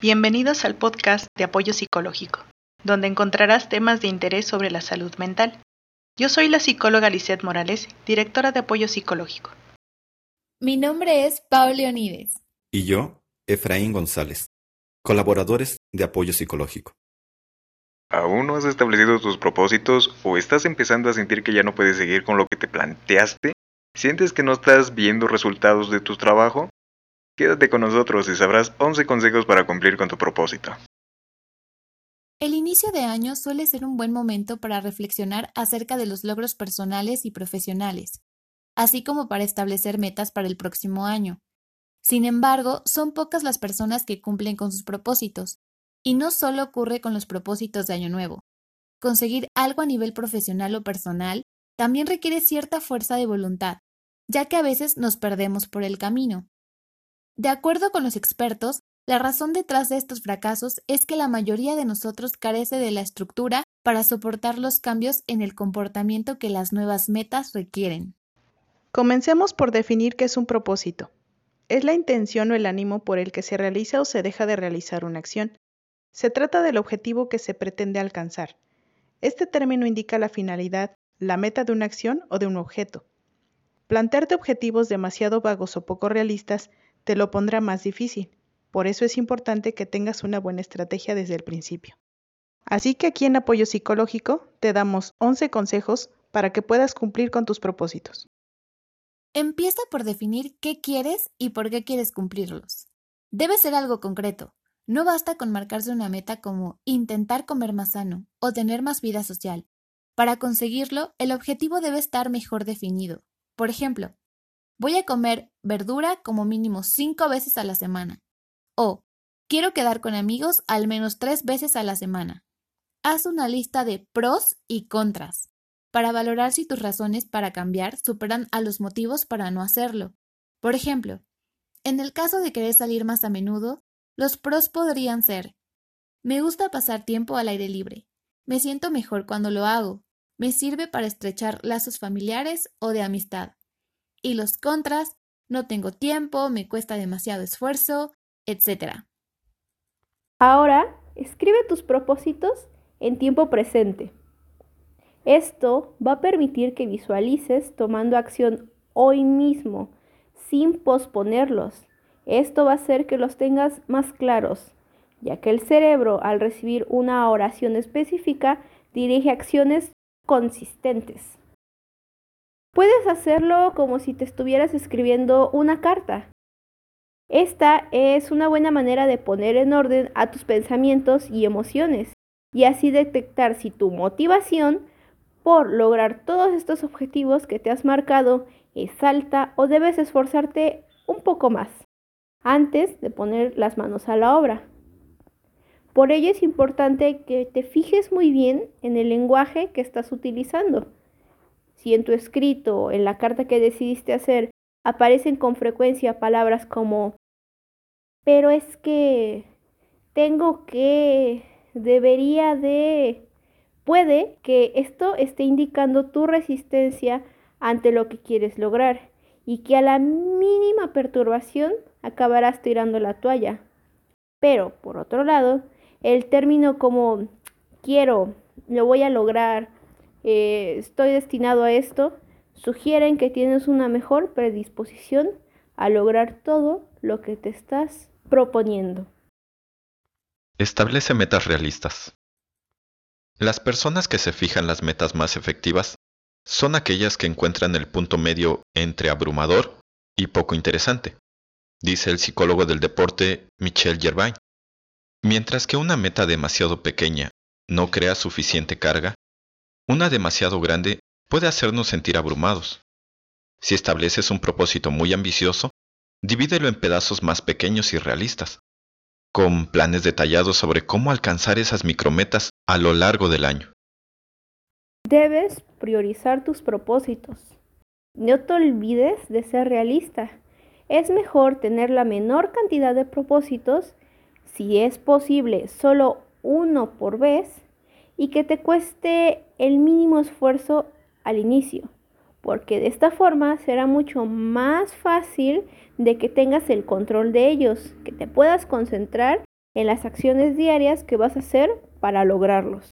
Bienvenidos al podcast de apoyo psicológico, donde encontrarás temas de interés sobre la salud mental. Yo soy la psicóloga Lisette Morales, directora de apoyo psicológico. Mi nombre es Pau Leonides. Y yo, Efraín González, colaboradores de apoyo psicológico. ¿Aún no has establecido tus propósitos o estás empezando a sentir que ya no puedes seguir con lo que te planteaste? ¿Sientes que no estás viendo resultados de tu trabajo? Quédate con nosotros y sabrás 11 consejos para cumplir con tu propósito. El inicio de año suele ser un buen momento para reflexionar acerca de los logros personales y profesionales, así como para establecer metas para el próximo año. Sin embargo, son pocas las personas que cumplen con sus propósitos, y no solo ocurre con los propósitos de Año Nuevo. Conseguir algo a nivel profesional o personal también requiere cierta fuerza de voluntad, ya que a veces nos perdemos por el camino. De acuerdo con los expertos, la razón detrás de estos fracasos es que la mayoría de nosotros carece de la estructura para soportar los cambios en el comportamiento que las nuevas metas requieren. Comencemos por definir qué es un propósito. Es la intención o el ánimo por el que se realiza o se deja de realizar una acción. Se trata del objetivo que se pretende alcanzar. Este término indica la finalidad, la meta de una acción o de un objeto. Plantearte objetivos demasiado vagos o poco realistas te lo pondrá más difícil. Por eso es importante que tengas una buena estrategia desde el principio. Así que aquí en Apoyo Psicológico te damos 11 consejos para que puedas cumplir con tus propósitos. Empieza por definir qué quieres y por qué quieres cumplirlos. Debe ser algo concreto. No basta con marcarse una meta como intentar comer más sano o tener más vida social. Para conseguirlo, el objetivo debe estar mejor definido. Por ejemplo, Voy a comer verdura como mínimo cinco veces a la semana. O quiero quedar con amigos al menos tres veces a la semana. Haz una lista de pros y contras para valorar si tus razones para cambiar superan a los motivos para no hacerlo. Por ejemplo, en el caso de querer salir más a menudo, los pros podrían ser me gusta pasar tiempo al aire libre, me siento mejor cuando lo hago, me sirve para estrechar lazos familiares o de amistad, y los contras, no tengo tiempo, me cuesta demasiado esfuerzo, etc. Ahora, escribe tus propósitos en tiempo presente. Esto va a permitir que visualices tomando acción hoy mismo, sin posponerlos. Esto va a hacer que los tengas más claros, ya que el cerebro, al recibir una oración específica, dirige acciones consistentes. Puedes hacerlo como si te estuvieras escribiendo una carta. Esta es una buena manera de poner en orden a tus pensamientos y emociones y así detectar si tu motivación por lograr todos estos objetivos que te has marcado es alta o debes esforzarte un poco más antes de poner las manos a la obra. Por ello es importante que te fijes muy bien en el lenguaje que estás utilizando si en tu escrito, en la carta que decidiste hacer, aparecen con frecuencia palabras como pero es que tengo que, debería de, puede que esto esté indicando tu resistencia ante lo que quieres lograr y que a la mínima perturbación acabarás tirando la toalla. Pero, por otro lado, el término como quiero, lo voy a lograr, eh, estoy destinado a esto, sugieren que tienes una mejor predisposición a lograr todo lo que te estás proponiendo. Establece metas realistas. Las personas que se fijan las metas más efectivas son aquellas que encuentran el punto medio entre abrumador y poco interesante, dice el psicólogo del deporte Michel Gervain. Mientras que una meta demasiado pequeña no crea suficiente carga, una demasiado grande puede hacernos sentir abrumados. Si estableces un propósito muy ambicioso, divídelo en pedazos más pequeños y realistas, con planes detallados sobre cómo alcanzar esas micrometas a lo largo del año. Debes priorizar tus propósitos. No te olvides de ser realista. Es mejor tener la menor cantidad de propósitos, si es posible solo uno por vez, y que te cueste el mínimo esfuerzo al inicio, porque de esta forma será mucho más fácil de que tengas el control de ellos, que te puedas concentrar en las acciones diarias que vas a hacer para lograrlos.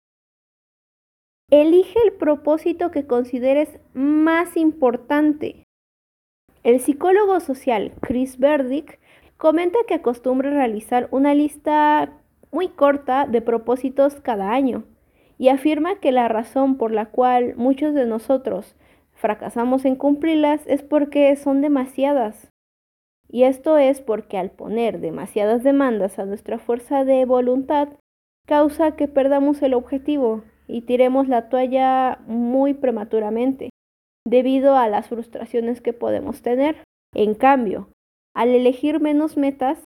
Elige el propósito que consideres más importante. El psicólogo social Chris Burdick comenta que acostumbra realizar una lista muy corta de propósitos cada año y afirma que la razón por la cual muchos de nosotros fracasamos en cumplirlas es porque son demasiadas. Y esto es porque al poner demasiadas demandas a nuestra fuerza de voluntad, causa que perdamos el objetivo y tiremos la toalla muy prematuramente, debido a las frustraciones que podemos tener. En cambio, al elegir menos metas,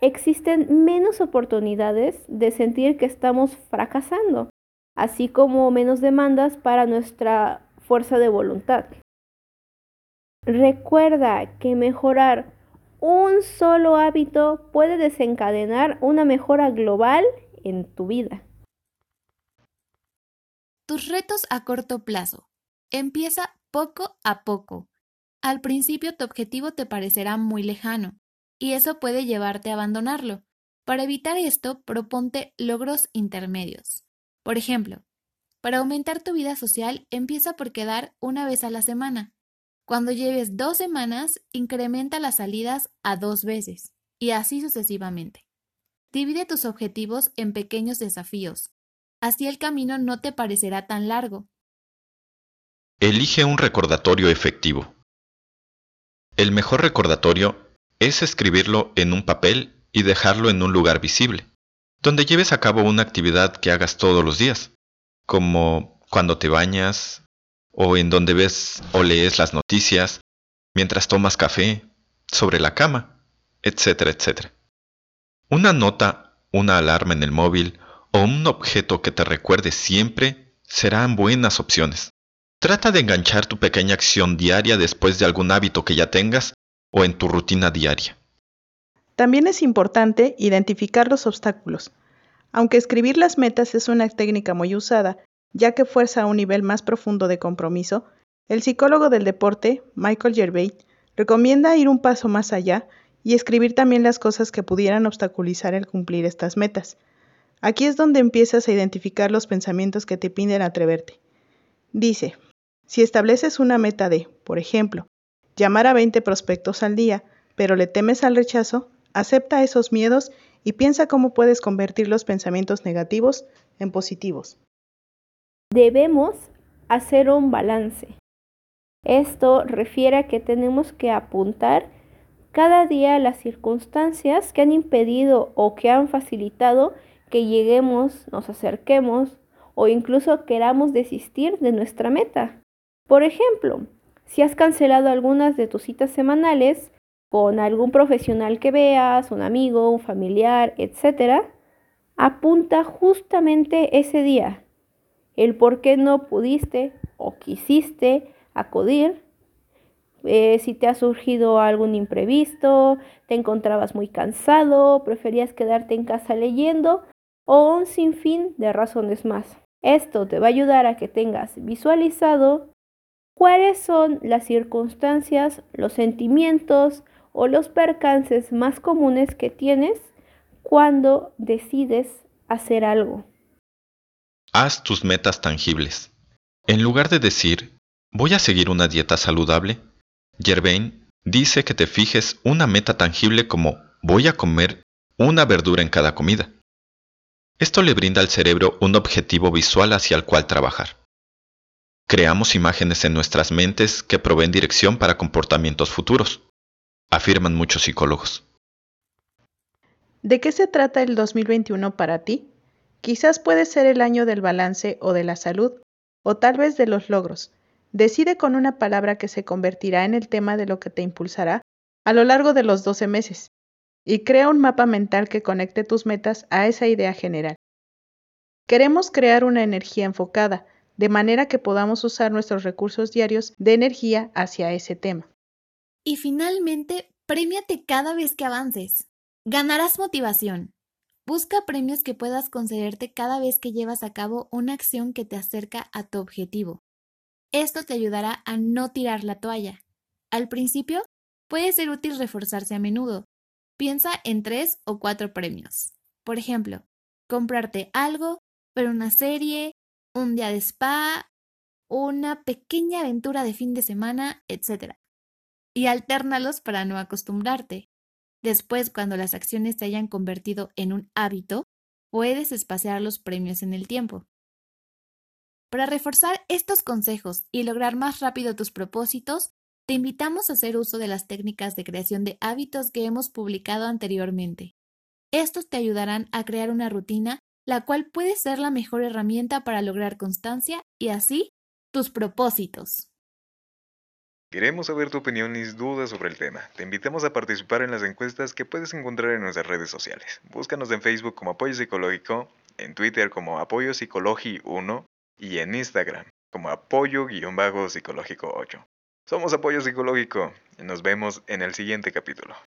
existen menos oportunidades de sentir que estamos fracasando, así como menos demandas para nuestra fuerza de voluntad. Recuerda que mejorar un solo hábito puede desencadenar una mejora global en tu vida. Tus retos a corto plazo. Empieza poco a poco. Al principio tu objetivo te parecerá muy lejano, y eso puede llevarte a abandonarlo. Para evitar esto, proponte logros intermedios. Por ejemplo, para aumentar tu vida social, empieza por quedar una vez a la semana. Cuando lleves dos semanas, incrementa las salidas a dos veces, y así sucesivamente. Divide tus objetivos en pequeños desafíos. Así el camino no te parecerá tan largo. Elige un recordatorio efectivo. El mejor recordatorio es escribirlo en un papel y dejarlo en un lugar visible, donde lleves a cabo una actividad que hagas todos los días como cuando te bañas o en donde ves o lees las noticias, mientras tomas café, sobre la cama, etcétera, etcétera. Una nota, una alarma en el móvil o un objeto que te recuerde siempre serán buenas opciones. Trata de enganchar tu pequeña acción diaria después de algún hábito que ya tengas o en tu rutina diaria. También es importante identificar los obstáculos. Aunque escribir las metas es una técnica muy usada, ya que fuerza a un nivel más profundo de compromiso, el psicólogo del deporte, Michael Gervais, recomienda ir un paso más allá y escribir también las cosas que pudieran obstaculizar el cumplir estas metas. Aquí es donde empiezas a identificar los pensamientos que te piden atreverte. Dice, si estableces una meta de, por ejemplo, llamar a 20 prospectos al día, pero le temes al rechazo, acepta esos miedos y piensa cómo puedes convertir los pensamientos negativos en positivos. Debemos hacer un balance. Esto refiere a que tenemos que apuntar cada día las circunstancias que han impedido o que han facilitado que lleguemos, nos acerquemos o incluso queramos desistir de nuestra meta. Por ejemplo, si has cancelado algunas de tus citas semanales, con algún profesional que veas, un amigo, un familiar, etc., apunta justamente ese día el por qué no pudiste o quisiste acudir, eh, si te ha surgido algún imprevisto, te encontrabas muy cansado, preferías quedarte en casa leyendo o un sinfín de razones más. Esto te va a ayudar a que tengas visualizado cuáles son las circunstancias, los sentimientos, o los percances más comunes que tienes cuando decides hacer algo. Haz tus metas tangibles. En lugar de decir, voy a seguir una dieta saludable, Gervain dice que te fijes una meta tangible como voy a comer una verdura en cada comida. Esto le brinda al cerebro un objetivo visual hacia el cual trabajar. Creamos imágenes en nuestras mentes que proveen dirección para comportamientos futuros afirman muchos psicólogos. ¿De qué se trata el 2021 para ti? Quizás puede ser el año del balance o de la salud, o tal vez de los logros. Decide con una palabra que se convertirá en el tema de lo que te impulsará a lo largo de los 12 meses, y crea un mapa mental que conecte tus metas a esa idea general. Queremos crear una energía enfocada, de manera que podamos usar nuestros recursos diarios de energía hacia ese tema. Y finalmente, premiate cada vez que avances. Ganarás motivación. Busca premios que puedas concederte cada vez que llevas a cabo una acción que te acerca a tu objetivo. Esto te ayudará a no tirar la toalla. Al principio, puede ser útil reforzarse a menudo. Piensa en tres o cuatro premios. Por ejemplo, comprarte algo, ver una serie, un día de spa, una pequeña aventura de fin de semana, etc. Y altérnalos para no acostumbrarte. Después, cuando las acciones se hayan convertido en un hábito, puedes espaciar los premios en el tiempo. Para reforzar estos consejos y lograr más rápido tus propósitos, te invitamos a hacer uso de las técnicas de creación de hábitos que hemos publicado anteriormente. Estos te ayudarán a crear una rutina, la cual puede ser la mejor herramienta para lograr constancia y así tus propósitos. Queremos saber tu opinión y dudas sobre el tema. Te invitamos a participar en las encuestas que puedes encontrar en nuestras redes sociales. Búscanos en Facebook como Apoyo Psicológico, en Twitter como Apoyo Psicológico 1 y en Instagram como Apoyo-Psicológico 8. Somos Apoyo Psicológico y nos vemos en el siguiente capítulo.